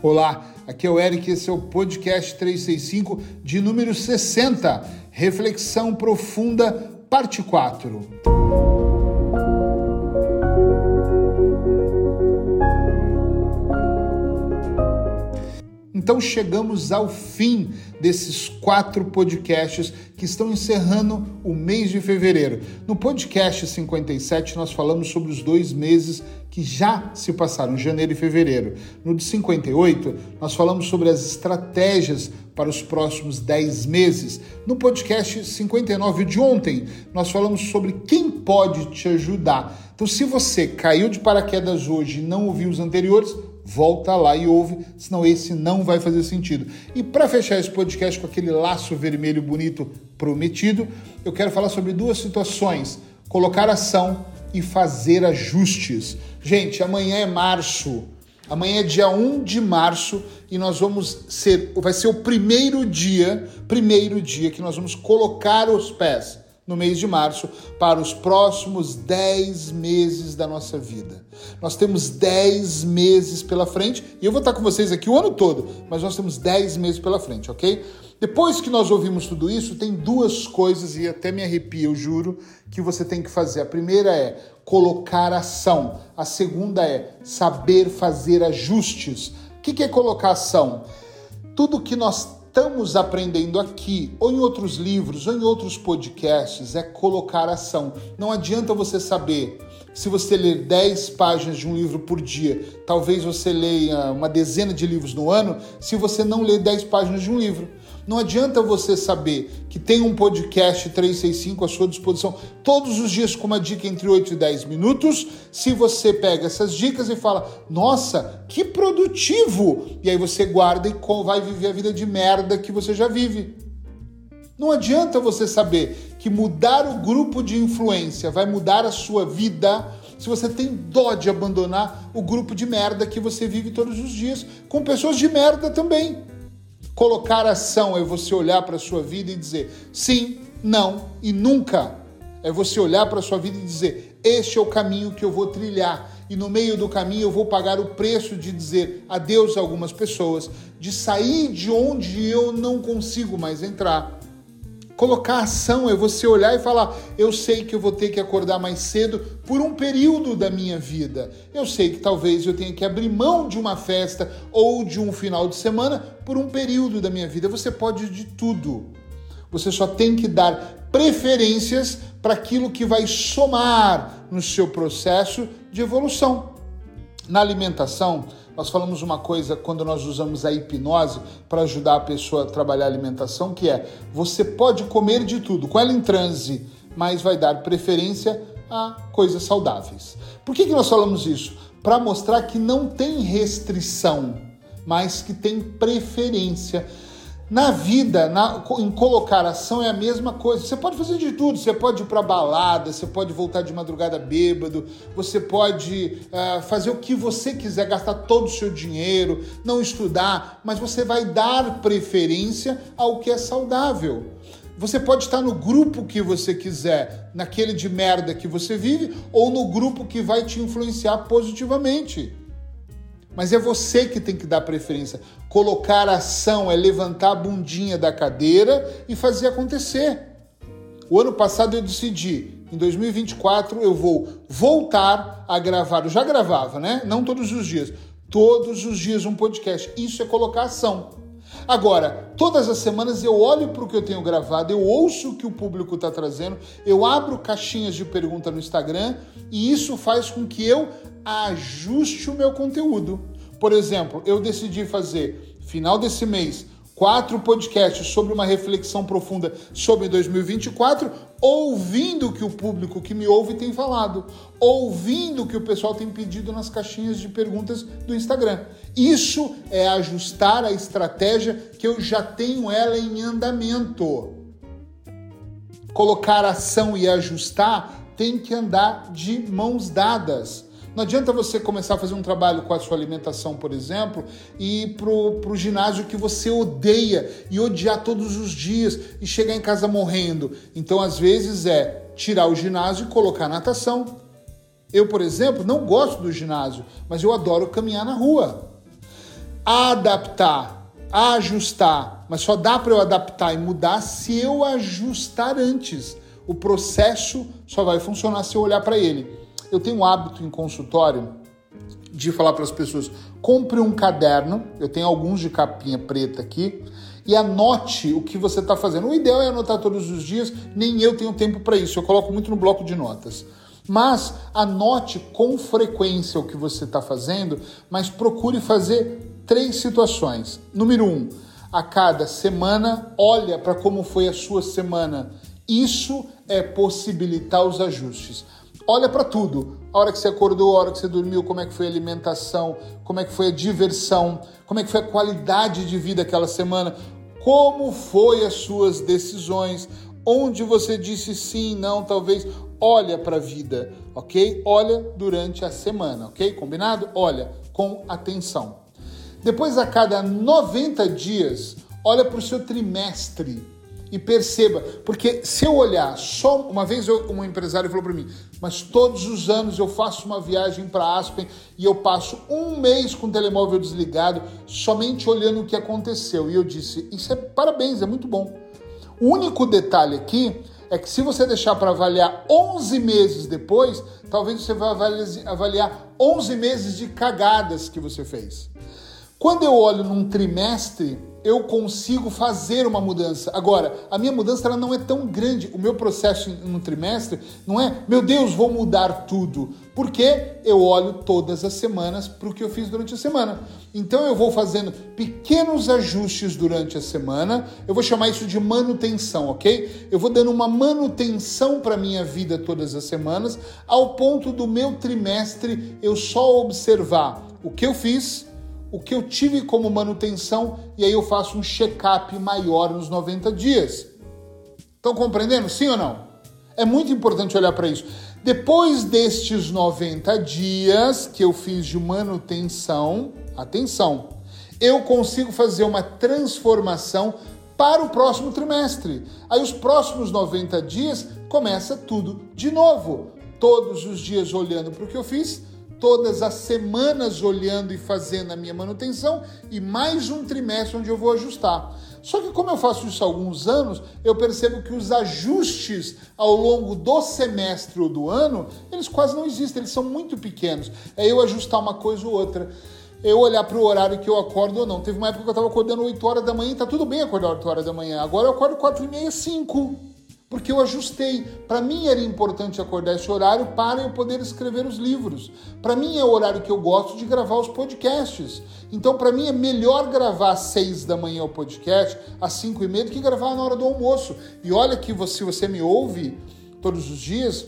Olá, aqui é o Eric, esse é o podcast 365 de número 60, Reflexão Profunda, parte 4. Então chegamos ao fim desses quatro podcasts que estão encerrando o mês de fevereiro. No podcast 57, nós falamos sobre os dois meses que já se passaram, janeiro e fevereiro. No de 58, nós falamos sobre as estratégias para os próximos 10 meses. No podcast 59 de ontem, nós falamos sobre quem pode te ajudar. Então, se você caiu de paraquedas hoje e não ouviu os anteriores, volta lá e ouve, senão esse não vai fazer sentido. E para fechar esse podcast com aquele laço vermelho bonito prometido, eu quero falar sobre duas situações: colocar ação e fazer ajustes. Gente, amanhã é março. Amanhã é dia 1 de março e nós vamos ser, vai ser o primeiro dia, primeiro dia que nós vamos colocar os pés no mês de março para os próximos 10 meses da nossa vida. Nós temos 10 meses pela frente e eu vou estar com vocês aqui o ano todo, mas nós temos 10 meses pela frente, ok? Depois que nós ouvimos tudo isso, tem duas coisas e até me arrepia, eu juro, que você tem que fazer. A primeira é colocar ação, a segunda é saber fazer ajustes. O que é colocar ação? Tudo que nós estamos aprendendo aqui, ou em outros livros, ou em outros podcasts, é colocar ação. Não adianta você saber se você ler 10 páginas de um livro por dia, talvez você leia uma dezena de livros no ano, se você não ler 10 páginas de um livro. Não adianta você saber que tem um podcast 365 à sua disposição todos os dias com uma dica entre 8 e 10 minutos, se você pega essas dicas e fala: "Nossa, que produtivo!" E aí você guarda e vai viver a vida de merda que você já vive. Não adianta você saber que mudar o grupo de influência vai mudar a sua vida se você tem dó de abandonar o grupo de merda que você vive todos os dias, com pessoas de merda também. Colocar ação é você olhar para a sua vida e dizer sim, não e nunca. É você olhar para a sua vida e dizer: este é o caminho que eu vou trilhar. E no meio do caminho eu vou pagar o preço de dizer adeus a algumas pessoas, de sair de onde eu não consigo mais entrar Colocar ação é você olhar e falar: eu sei que eu vou ter que acordar mais cedo por um período da minha vida. Eu sei que talvez eu tenha que abrir mão de uma festa ou de um final de semana por um período da minha vida. Você pode de tudo. Você só tem que dar preferências para aquilo que vai somar no seu processo de evolução. Na alimentação, nós falamos uma coisa quando nós usamos a hipnose para ajudar a pessoa a trabalhar a alimentação, que é você pode comer de tudo, com ela em transe, mas vai dar preferência a coisas saudáveis. Por que, que nós falamos isso? Para mostrar que não tem restrição, mas que tem preferência. Na vida, na, em colocar ação é a mesma coisa. Você pode fazer de tudo. Você pode ir para balada, você pode voltar de madrugada bêbado, você pode uh, fazer o que você quiser, gastar todo o seu dinheiro, não estudar, mas você vai dar preferência ao que é saudável. Você pode estar no grupo que você quiser, naquele de merda que você vive, ou no grupo que vai te influenciar positivamente. Mas é você que tem que dar preferência. Colocar ação é levantar a bundinha da cadeira e fazer acontecer. O ano passado eu decidi, em 2024 eu vou voltar a gravar. Eu já gravava, né? Não todos os dias. Todos os dias um podcast. Isso é colocar ação. Agora, todas as semanas eu olho para o que eu tenho gravado, eu ouço o que o público está trazendo, eu abro caixinhas de pergunta no Instagram e isso faz com que eu ajuste o meu conteúdo. Por exemplo, eu decidi fazer, final desse mês, quatro podcasts sobre uma reflexão profunda sobre 2024, ouvindo o que o público que me ouve tem falado, ouvindo o que o pessoal tem pedido nas caixinhas de perguntas do Instagram. Isso é ajustar a estratégia que eu já tenho ela em andamento. Colocar ação e ajustar tem que andar de mãos dadas. Não adianta você começar a fazer um trabalho com a sua alimentação, por exemplo, e ir pro, pro ginásio que você odeia e odiar todos os dias e chegar em casa morrendo. Então, às vezes, é tirar o ginásio e colocar natação. Eu, por exemplo, não gosto do ginásio, mas eu adoro caminhar na rua. adaptar, ajustar, mas só dá para eu adaptar e mudar se eu ajustar antes. O processo só vai funcionar se eu olhar para ele. Eu tenho um hábito em consultório de falar para as pessoas: compre um caderno, eu tenho alguns de capinha preta aqui, e anote o que você está fazendo. O ideal é anotar todos os dias, nem eu tenho tempo para isso, eu coloco muito no bloco de notas. Mas anote com frequência o que você está fazendo, mas procure fazer três situações. Número um, a cada semana, olha para como foi a sua semana. Isso é possibilitar os ajustes. Olha para tudo. A hora que você acordou, a hora que você dormiu, como é que foi a alimentação, como é que foi a diversão, como é que foi a qualidade de vida aquela semana, como foi as suas decisões, onde você disse sim, não, talvez, olha para a vida, ok? Olha durante a semana, ok? Combinado? Olha com atenção. Depois, a cada 90 dias, olha para o seu trimestre e perceba, porque se eu olhar só uma vez eu, um empresário falou para mim, mas todos os anos eu faço uma viagem para Aspen e eu passo um mês com o telemóvel desligado, somente olhando o que aconteceu. E eu disse, isso é parabéns, é muito bom. O único detalhe aqui é que se você deixar para avaliar 11 meses depois, talvez você vá avaliar 11 meses de cagadas que você fez. Quando eu olho num trimestre, eu consigo fazer uma mudança. Agora, a minha mudança ela não é tão grande. O meu processo no trimestre não é, meu Deus, vou mudar tudo. Porque eu olho todas as semanas para o que eu fiz durante a semana. Então eu vou fazendo pequenos ajustes durante a semana. Eu vou chamar isso de manutenção, ok? Eu vou dando uma manutenção para minha vida todas as semanas, ao ponto do meu trimestre eu só observar o que eu fiz o que eu tive como manutenção e aí eu faço um check-up maior nos 90 dias. Estão compreendendo? Sim ou não? É muito importante olhar para isso. Depois destes 90 dias que eu fiz de manutenção, atenção, eu consigo fazer uma transformação para o próximo trimestre. Aí os próximos 90 dias começa tudo de novo. Todos os dias olhando para o que eu fiz, todas as semanas olhando e fazendo a minha manutenção e mais um trimestre onde eu vou ajustar. Só que como eu faço isso há alguns anos, eu percebo que os ajustes ao longo do semestre ou do ano, eles quase não existem, eles são muito pequenos. É eu ajustar uma coisa ou outra. Eu olhar para o horário que eu acordo ou não. Teve uma época que eu estava acordando 8 horas da manhã, tá tudo bem acordar 8 horas da manhã. Agora eu acordo 4 e meia, 5 porque eu ajustei. Para mim era importante acordar esse horário para eu poder escrever os livros. Para mim é o horário que eu gosto de gravar os podcasts. Então, para mim é melhor gravar às seis da manhã o podcast, às cinco e meia, do que gravar na hora do almoço. E olha que se você me ouve todos os dias,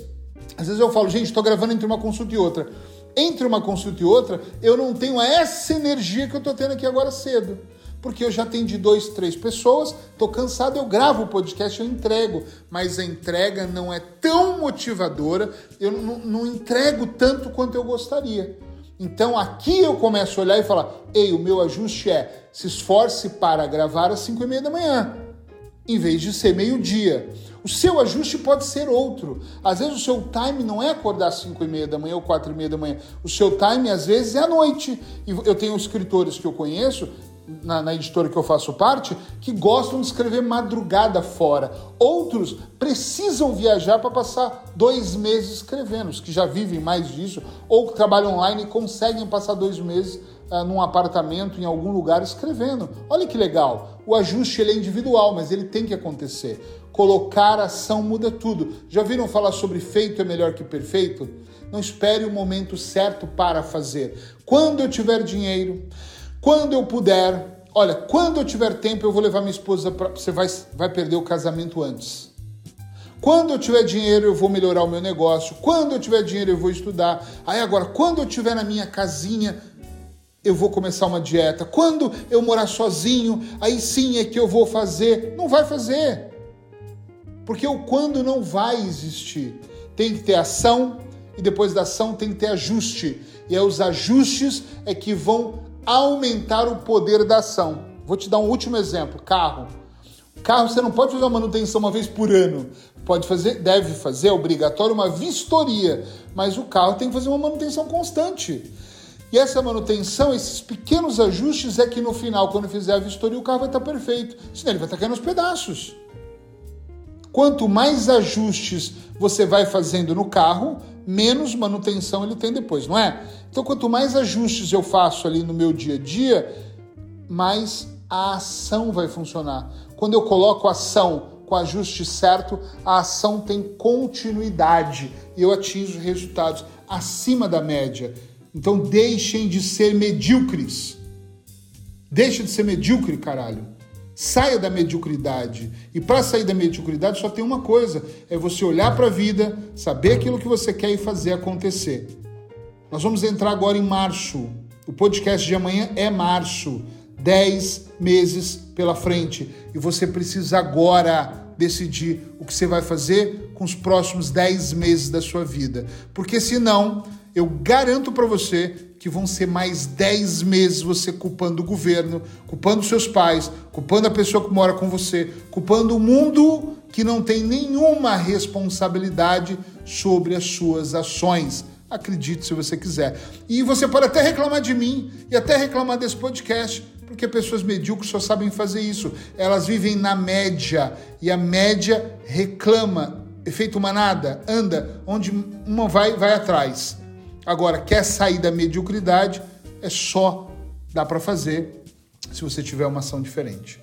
às vezes eu falo, gente, estou gravando entre uma consulta e outra. Entre uma consulta e outra, eu não tenho essa energia que eu estou tendo aqui agora cedo porque eu já atendi dois, três pessoas, tô cansado, eu gravo o podcast, eu entrego, mas a entrega não é tão motivadora, eu não, entrego tanto quanto eu gostaria. Então aqui eu começo a olhar e falar: ei, o meu ajuste é se esforce para gravar às 5 e meia da manhã, em vez de ser meio-dia. O seu ajuste pode ser outro. Às vezes o seu time não é acordar às 5 e meia da manhã ou 4 e meia da manhã. O seu time, às vezes, é à noite. E eu tenho escritores que eu conheço na, na, editora que eu faço parte que gostam de escrever madrugada fora. Outros precisam viajar para passar dois meses escrevendo, os que já vivem mais disso, ou que trabalham online e conseguem passar dois meses uh, num apartamento, em algum lugar, escrevendo. Olha que legal. O ajuste ele é individual, mas ele tem que acontecer. Colocar ação muda tudo. Já viram falar sobre feito é melhor que perfeito? Não espere o momento certo para fazer. Quando eu tiver dinheiro, quando eu puder, olha, quando eu tiver tempo, eu vou levar minha esposa para. Você vai, vai perder o casamento antes. Quando eu tiver dinheiro, eu vou melhorar o meu negócio. Quando eu tiver dinheiro, eu vou estudar. Aí agora, quando eu tiver na minha casinha, eu vou começar uma dieta. Quando eu morar sozinho, aí sim é que eu vou fazer. Não vai fazer. Porque o quando não vai existir. Tem que ter ação e depois da ação tem que ter ajuste. E é os ajustes é que vão aumentar o poder da ação. Vou te dar um último exemplo: carro. Carro você não pode fazer uma manutenção uma vez por ano. Pode fazer, deve fazer, é obrigatório uma vistoria, mas o carro tem que fazer uma manutenção constante. E essa manutenção, esses pequenos ajustes, é que no final, quando fizer a vistoria, o carro vai estar perfeito. Senão ele vai estar caindo aos pedaços. Quanto mais ajustes você vai fazendo no carro, menos manutenção ele tem depois, não é? Então, quanto mais ajustes eu faço ali no meu dia a dia, mais a ação vai funcionar. Quando eu coloco ação com ajuste certo, a ação tem continuidade e eu atingo resultados acima da média. Então deixem de ser medíocres. Deixa de ser medíocre, caralho. Saia da mediocridade. E para sair da mediocridade só tem uma coisa: é você olhar para a vida, saber aquilo que você quer e fazer acontecer. Nós vamos entrar agora em março. O podcast de amanhã é março. 10 meses pela frente. E você precisa agora decidir o que você vai fazer com os próximos 10 meses da sua vida. Porque senão, eu garanto para você que vão ser mais 10 meses você culpando o governo, culpando seus pais, culpando a pessoa que mora com você, culpando o mundo que não tem nenhuma responsabilidade sobre as suas ações. Acredite se você quiser. E você pode até reclamar de mim e até reclamar desse podcast, porque pessoas medíocres só sabem fazer isso. Elas vivem na média e a média reclama. Efeito manada, anda, onde uma vai, vai atrás. Agora, quer sair da mediocridade, é só dá para fazer se você tiver uma ação diferente.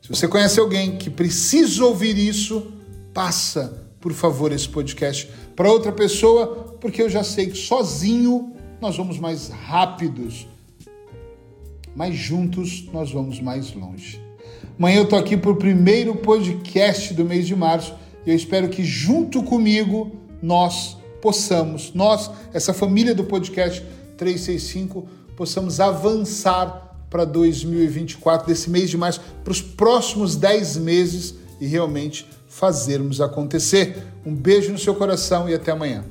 Se você conhece alguém que precisa ouvir isso, passa, por favor, esse podcast para outra pessoa, porque eu já sei que sozinho nós vamos mais rápidos mas juntos nós vamos mais longe. Amanhã eu tô aqui para o primeiro podcast do mês de março e eu espero que junto comigo nós possamos, nós, essa família do podcast 365, possamos avançar para 2024, desse mês de março, para os próximos 10 meses e realmente fazermos acontecer. Um beijo no seu coração e até amanhã.